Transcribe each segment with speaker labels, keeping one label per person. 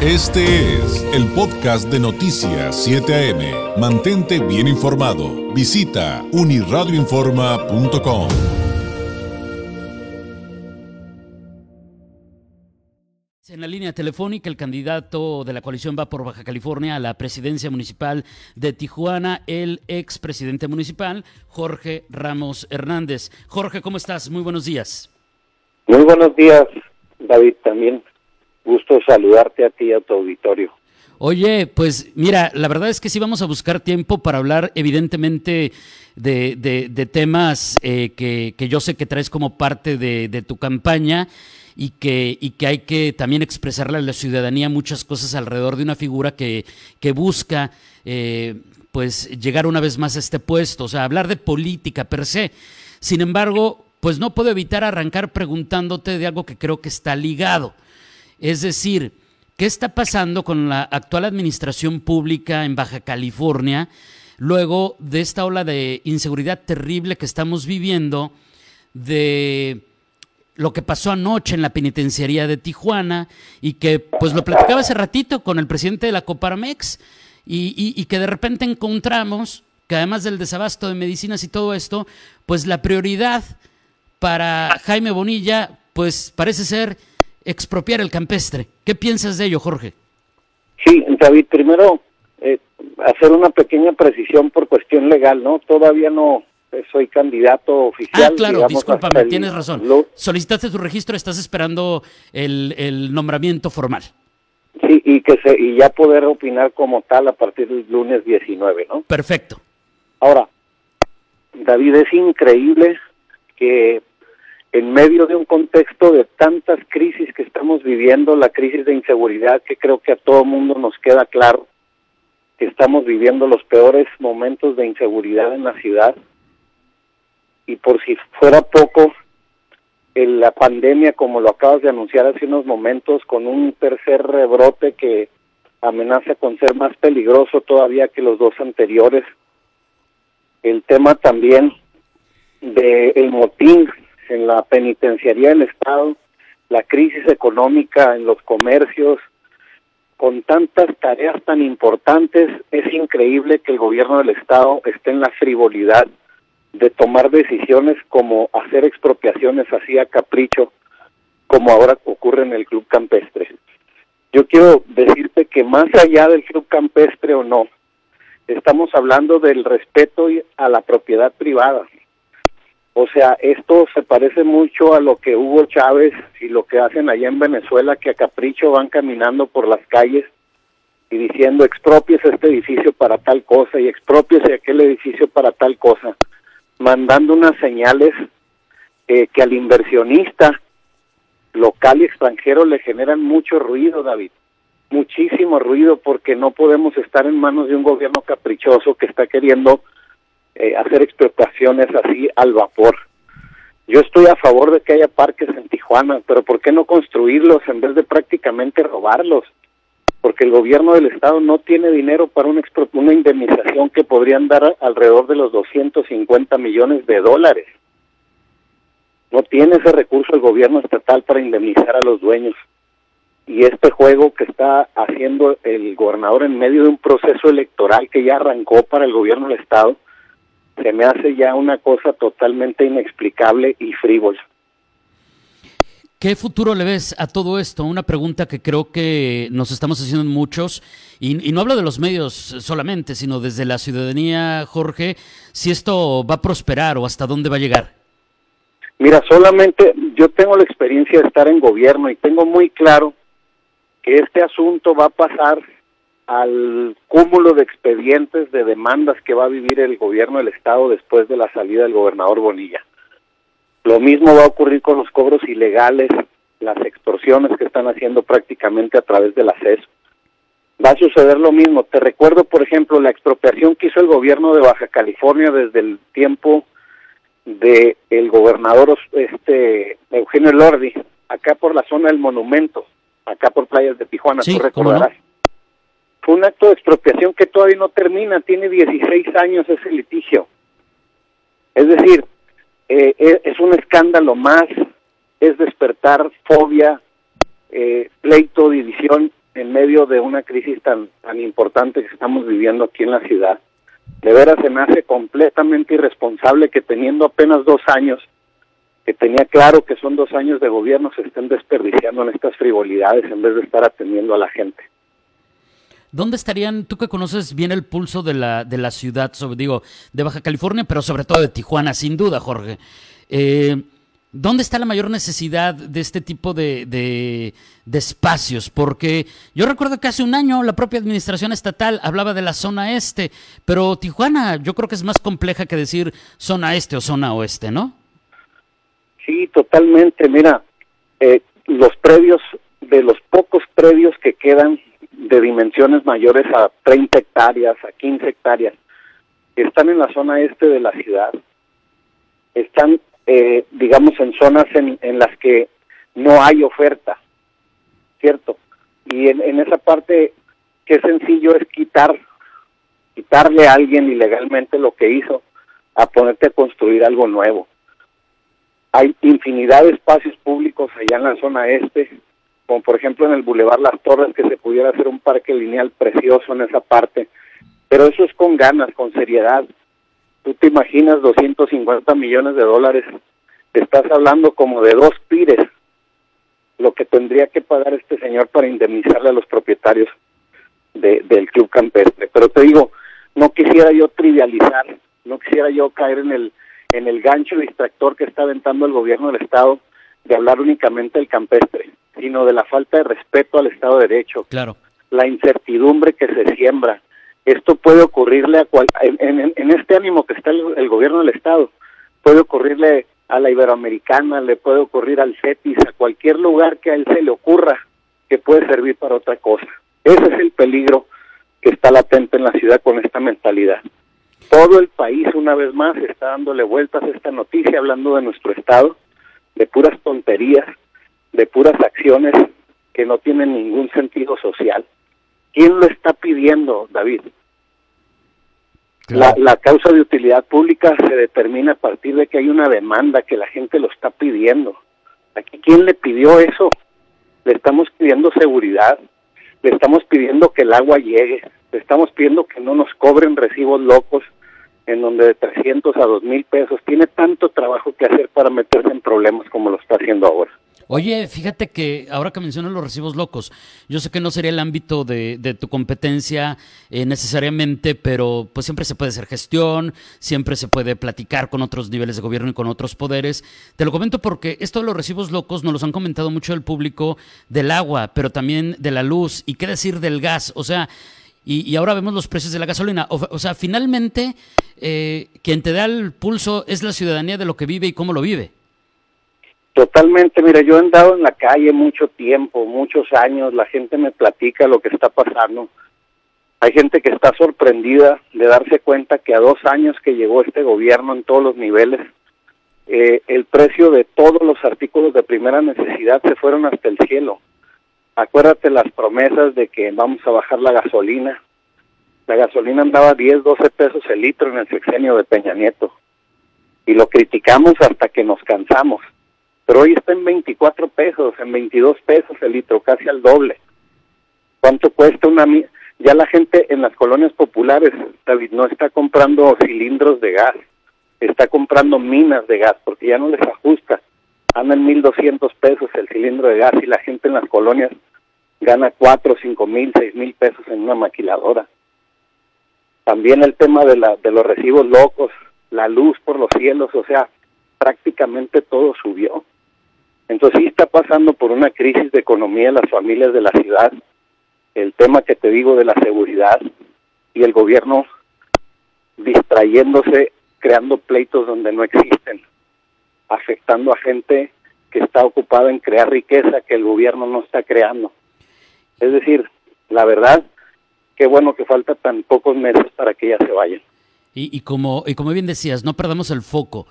Speaker 1: Este es el podcast de Noticias 7 AM. Mantente bien informado. Visita uniradioinforma.com.
Speaker 2: En la línea telefónica, el candidato de la coalición va por Baja California a la presidencia municipal de Tijuana, el expresidente municipal, Jorge Ramos Hernández. Jorge, ¿cómo estás? Muy buenos días.
Speaker 3: Muy buenos días, David, también. Gusto saludarte a ti a tu auditorio.
Speaker 2: Oye, pues mira, la verdad es que sí vamos a buscar tiempo para hablar evidentemente de, temas eh, que, yo sé que traes como parte de, tu campaña y que, y que hay que también expresarle a la ciudadanía muchas cosas alrededor de una figura que, que busca eh, pues llegar una vez más a este puesto, o sea, hablar de política per se. Sin embargo, pues no puedo evitar arrancar preguntándote de algo que creo que está ligado. Es decir, ¿qué está pasando con la actual administración pública en Baja California luego de esta ola de inseguridad terrible que estamos viviendo, de lo que pasó anoche en la penitenciaría de Tijuana y que pues lo platicaba hace ratito con el presidente de la Coparmex y, y que de repente encontramos que además del desabasto de medicinas y todo esto, pues la prioridad para Jaime Bonilla pues parece ser expropiar el campestre. ¿Qué piensas de ello, Jorge?
Speaker 3: Sí, David, primero eh, hacer una pequeña precisión por cuestión legal, ¿no? Todavía no soy candidato oficial.
Speaker 2: Ah, claro, discúlpame, tienes razón. Solicitaste tu registro, estás esperando el, nombramiento formal.
Speaker 3: Sí, y que se, y ya poder opinar como tal a partir del lunes 19, ¿no?
Speaker 2: Perfecto.
Speaker 3: Ahora, David, es increíble que en medio de un contexto de tantas crisis que estamos viviendo, la crisis de inseguridad, que creo que a todo mundo nos queda claro que estamos viviendo los peores momentos de inseguridad en la ciudad. Y por si fuera poco, en la pandemia, como lo acabas de anunciar hace unos momentos, con un tercer rebrote que amenaza con ser más peligroso todavía que los dos anteriores. El tema también de el motín en la penitenciaría del Estado, la crisis económica en los comercios, con tantas tareas tan importantes, es increíble que el gobierno del Estado esté en la frivolidad de tomar decisiones como hacer expropiaciones así a capricho, como ahora ocurre en el Club Campestre. Yo quiero decirte que más allá del Club Campestre o no, estamos hablando del respeto a la propiedad privada. O sea, esto se parece mucho a lo que Hugo Chávez y lo que hacen allá en Venezuela, que a capricho van caminando por las calles y diciendo expropiese este edificio para tal cosa y expropiese aquel edificio para tal cosa, mandando unas señales eh, que al inversionista local y extranjero le generan mucho ruido, David, muchísimo ruido, porque no podemos estar en manos de un gobierno caprichoso que está queriendo eh, hacer expropiaciones así al vapor. Yo estoy a favor de que haya parques en Tijuana, pero ¿por qué no construirlos en vez de prácticamente robarlos? Porque el gobierno del estado no tiene dinero para una, una indemnización que podrían dar alrededor de los 250 millones de dólares. No tiene ese recurso el gobierno estatal para indemnizar a los dueños. Y este juego que está haciendo el gobernador en medio de un proceso electoral que ya arrancó para el gobierno del estado, se me hace ya una cosa totalmente inexplicable y frívola.
Speaker 2: ¿Qué futuro le ves a todo esto? Una pregunta que creo que nos estamos haciendo muchos, y, no hablo de los medios solamente, sino desde la ciudadanía, Jorge, si esto va a prosperar o hasta dónde va a llegar.
Speaker 3: Mira, solamente yo tengo la experiencia de estar en gobierno y tengo muy claro que este asunto va a pasar al cúmulo de expedientes de demandas que va a vivir el gobierno del estado después de la salida del gobernador Bonilla. Lo mismo va a ocurrir con los cobros ilegales, las extorsiones que están haciendo prácticamente a través del acceso. Va a suceder lo mismo. Te recuerdo, por ejemplo, la expropiación que hizo el gobierno de Baja California desde el tiempo de el gobernador este Eugenio Lordi, acá por la zona del monumento, acá por playas de Tijuana, tú recordarás un acto de expropiación que todavía no termina, tiene 16 años ese litigio. Es decir, eh, e, es un escándalo más, es despertar fobia, eh, pleito, división en medio de una crisis tan, tan importante que estamos viviendo aquí en la ciudad. De veras se me hace completamente irresponsable que teniendo apenas dos años, que tenía claro que son dos años de gobierno, se estén desperdiciando en estas frivolidades en vez de estar atendiendo a la gente.
Speaker 2: ¿Dónde estarían, tú que conoces bien el pulso de la, de la ciudad, sobre, digo, de Baja California, pero sobre todo de Tijuana, sin duda, Jorge? Eh, ¿Dónde está la mayor necesidad de este tipo de, de, espacios? Porque yo recuerdo que hace un año la propia administración estatal hablaba de la zona este, pero Tijuana yo creo que es más compleja que decir zona este o zona oeste, ¿no?
Speaker 3: Sí, totalmente. Mira, eh, los predios, de los pocos predios que quedan de dimensiones mayores a 30 hectáreas, a 15 hectáreas, están en la zona este de la ciudad. Están, eh, digamos, en zonas en, en, las que no hay oferta, ¿cierto? Y en, en esa parte, qué sencillo es quitar, quitarle a alguien ilegalmente lo que hizo, a ponerte a construir algo nuevo. Hay infinidad de espacios públicos allá en la zona este, como por ejemplo en el Boulevard Las Torres, que se pudiera hacer un parque lineal precioso en esa parte. Pero eso es con ganas, con seriedad. Tú te imaginas 250 millones de dólares, estás hablando como de dos pires, lo que tendría que pagar este señor para indemnizarle a los propietarios de, del club campestre. Pero te digo, no quisiera yo trivializar, no quisiera yo caer en el en el gancho distractor que está aventando el gobierno del estado de hablar únicamente del campestre sino de la falta de respeto al Estado de Derecho.
Speaker 2: Claro.
Speaker 3: La incertidumbre que se siembra. Esto puede ocurrirle a cual, en, en, este ánimo que está el, gobierno del Estado, puede ocurrirle a la Iberoamericana, le puede ocurrir al CETIS, a cualquier lugar que a él se le ocurra que puede servir para otra cosa. Ese es el peligro que está latente en la ciudad con esta mentalidad. Todo el país, una vez más, está dándole vueltas a esta noticia, hablando de nuestro Estado, de puras tonterías, de puras acciones que no tienen ningún sentido social. ¿Quién lo está pidiendo, David? La, la, causa de utilidad pública se determina a partir de que hay una demanda que la gente lo está pidiendo. Aquí, ¿quién le pidió eso? Le estamos pidiendo seguridad, le estamos pidiendo que el agua llegue, le estamos pidiendo que no nos cobren recibos locos en donde de 300 a 2 mil pesos tiene tanto trabajo que hacer para meterse en problemas como lo está haciendo ahora.
Speaker 2: Oye, fíjate que ahora que mencionas los recibos locos, yo sé que no sería el ámbito de, de tu competencia eh, necesariamente, pero pues siempre se puede hacer gestión, siempre se puede platicar con otros niveles de gobierno y con otros poderes. Te lo comento porque esto de los recibos locos nos los han comentado mucho el público del agua, pero también de la luz y qué decir del gas. O sea, y, ahora vemos los precios de la gasolina. O, o sea, finalmente, eh, quien te da el pulso es la ciudadanía de lo que vive y cómo lo vive.
Speaker 3: Totalmente, mira, yo he andado en la calle mucho tiempo, muchos años, la gente me platica lo que está pasando. Hay gente que está sorprendida de darse cuenta que a dos años que llegó este gobierno en todos los niveles, eh, el precio de todos los artículos de primera necesidad se fueron hasta el cielo. Acuérdate las promesas de que vamos a bajar la gasolina. La gasolina andaba 10, 12 pesos el litro en el sexenio de Peña Nieto. Y lo criticamos hasta que nos cansamos pero hoy está en 24 pesos, en 22 pesos el litro, casi al doble. ¿Cuánto cuesta una... Ya la gente en las colonias populares, David, no está comprando cilindros de gas, está comprando minas de gas, porque ya no les ajusta. Anda en 1.200 pesos el cilindro de gas y la gente en las colonias gana 4, 5 mil, 6 mil pesos en una maquiladora. También el tema de, la, de los recibos locos, la luz por los cielos, o sea, prácticamente todo subió. Pasando por una crisis de economía las familias de la ciudad, el tema que te digo de la seguridad y el gobierno distrayéndose, creando pleitos donde no existen, afectando a gente que está ocupada en crear riqueza que el gobierno no está creando. Es decir, la verdad, qué bueno que falta tan pocos meses para que ya se vayan.
Speaker 2: Y, y como, y como bien decías, no perdamos el foco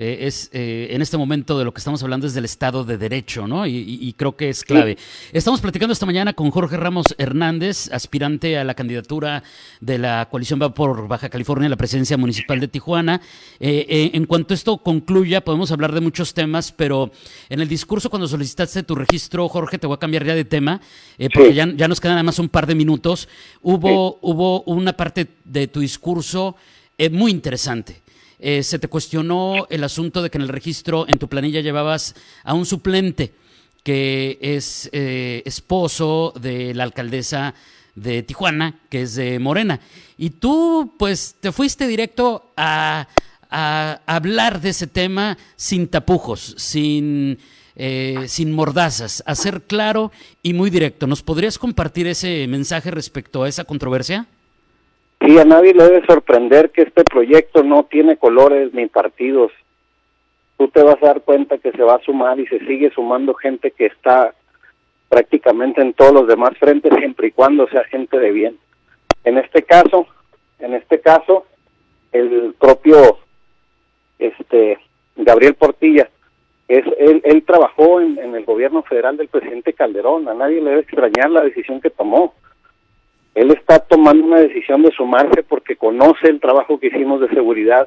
Speaker 2: eh, es eh, en este momento de lo que estamos hablando es del Estado de Derecho, ¿no? Y, creo que es clave. Estamos platicando esta mañana con Jorge Ramos Hernández, aspirante a la candidatura de la coalición Va por Baja California a la presidencia municipal de Tijuana. Eh, en cuanto esto concluya, podemos hablar de muchos temas, pero en el discurso cuando solicitaste tu registro, Jorge, te voy a cambiar ya de tema, porque ya, ya, nos quedan además un par de minutos. Hubo, hubo una parte de tu discurso muy interesante. Eh, se te cuestionó el asunto de que en el registro, en tu planilla llevabas a un suplente que es eh, esposo de la alcaldesa de Tijuana, que es de Morena. Y tú, pues, te fuiste directo a, hablar de ese tema sin tapujos, sin, eh, sin mordazas, a ser claro y muy directo. ¿Nos podrías compartir ese mensaje respecto a esa controversia?
Speaker 3: Sí, a nadie le debe sorprender que este proyecto no tiene colores ni partidos. Tú te vas a dar cuenta que se va a sumar y se sigue sumando gente que está prácticamente en todos los demás frentes siempre y cuando sea gente de bien. En este caso, en este caso, el propio este Gabriel Portilla, es él, él trabajó en, en el gobierno federal del presidente Calderón, a nadie le debe extrañar la decisión que tomó él está tomando una decisión de sumarse porque conoce el trabajo que hicimos de seguridad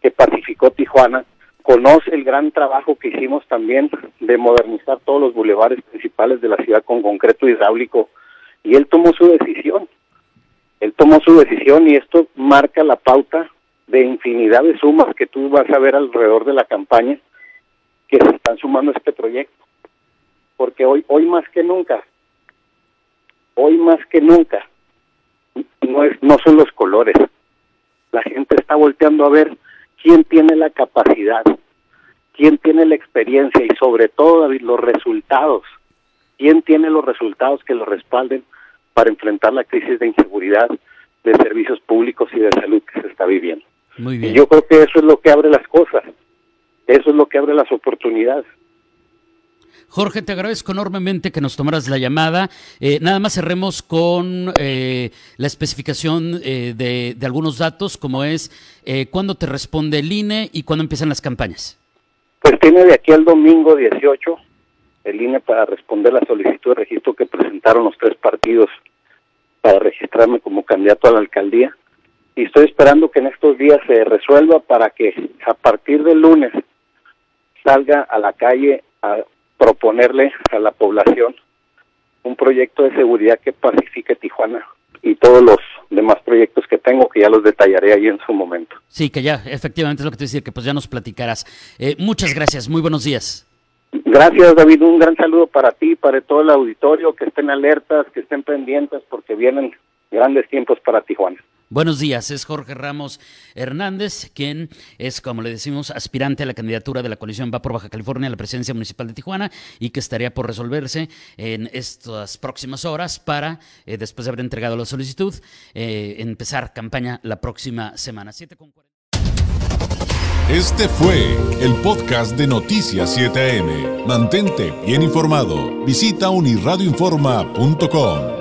Speaker 3: que pacificó Tijuana, conoce el gran trabajo que hicimos también de modernizar todos los bulevares principales de la ciudad con concreto hidráulico y él tomó su decisión. Él tomó su decisión y esto marca la pauta de infinidad de sumas que tú vas a ver alrededor de la campaña que se están sumando a este proyecto. Porque hoy hoy más que nunca hoy más que nunca no es no son los colores. La gente está volteando a ver quién tiene la capacidad, quién tiene la experiencia y sobre todo David, los resultados. ¿Quién tiene los resultados que lo respalden para enfrentar la crisis de inseguridad de servicios públicos y de salud que se está viviendo?
Speaker 2: Muy bien.
Speaker 3: Y yo creo que eso es lo que abre las cosas. Eso es lo que abre las oportunidades.
Speaker 2: Jorge, te agradezco enormemente que nos tomaras la llamada. Eh, nada más cerremos con eh, la especificación eh, de, algunos datos, como es cuándo te responde el INE y cuándo empiezan las campañas.
Speaker 3: Pues tiene de aquí al domingo 18 el INE para responder la solicitud de registro que presentaron los tres partidos para registrarme como candidato a la alcaldía. Y estoy esperando que en estos días se resuelva para que a partir del lunes salga a la calle a proponerle a la población un proyecto de seguridad que pacifique Tijuana y todos los demás proyectos que tengo que ya los detallaré ahí en su momento.
Speaker 2: Sí, que ya efectivamente es lo que te decía, que pues ya nos platicarás. Eh, muchas gracias, muy buenos días.
Speaker 3: Gracias David, un gran saludo para ti, para todo el auditorio, que estén alertas, que estén pendientes porque vienen grandes tiempos para Tijuana.
Speaker 2: Buenos días, es Jorge Ramos Hernández, quien es, como le decimos, aspirante a la candidatura de la coalición Va por Baja California a la presidencia municipal de Tijuana y que estaría por resolverse en estas próximas horas para, eh, después de haber entregado la solicitud, eh, empezar campaña la próxima semana.
Speaker 1: Este fue el podcast de Noticias 7am. Mantente bien informado. Visita unirradioinforma.com.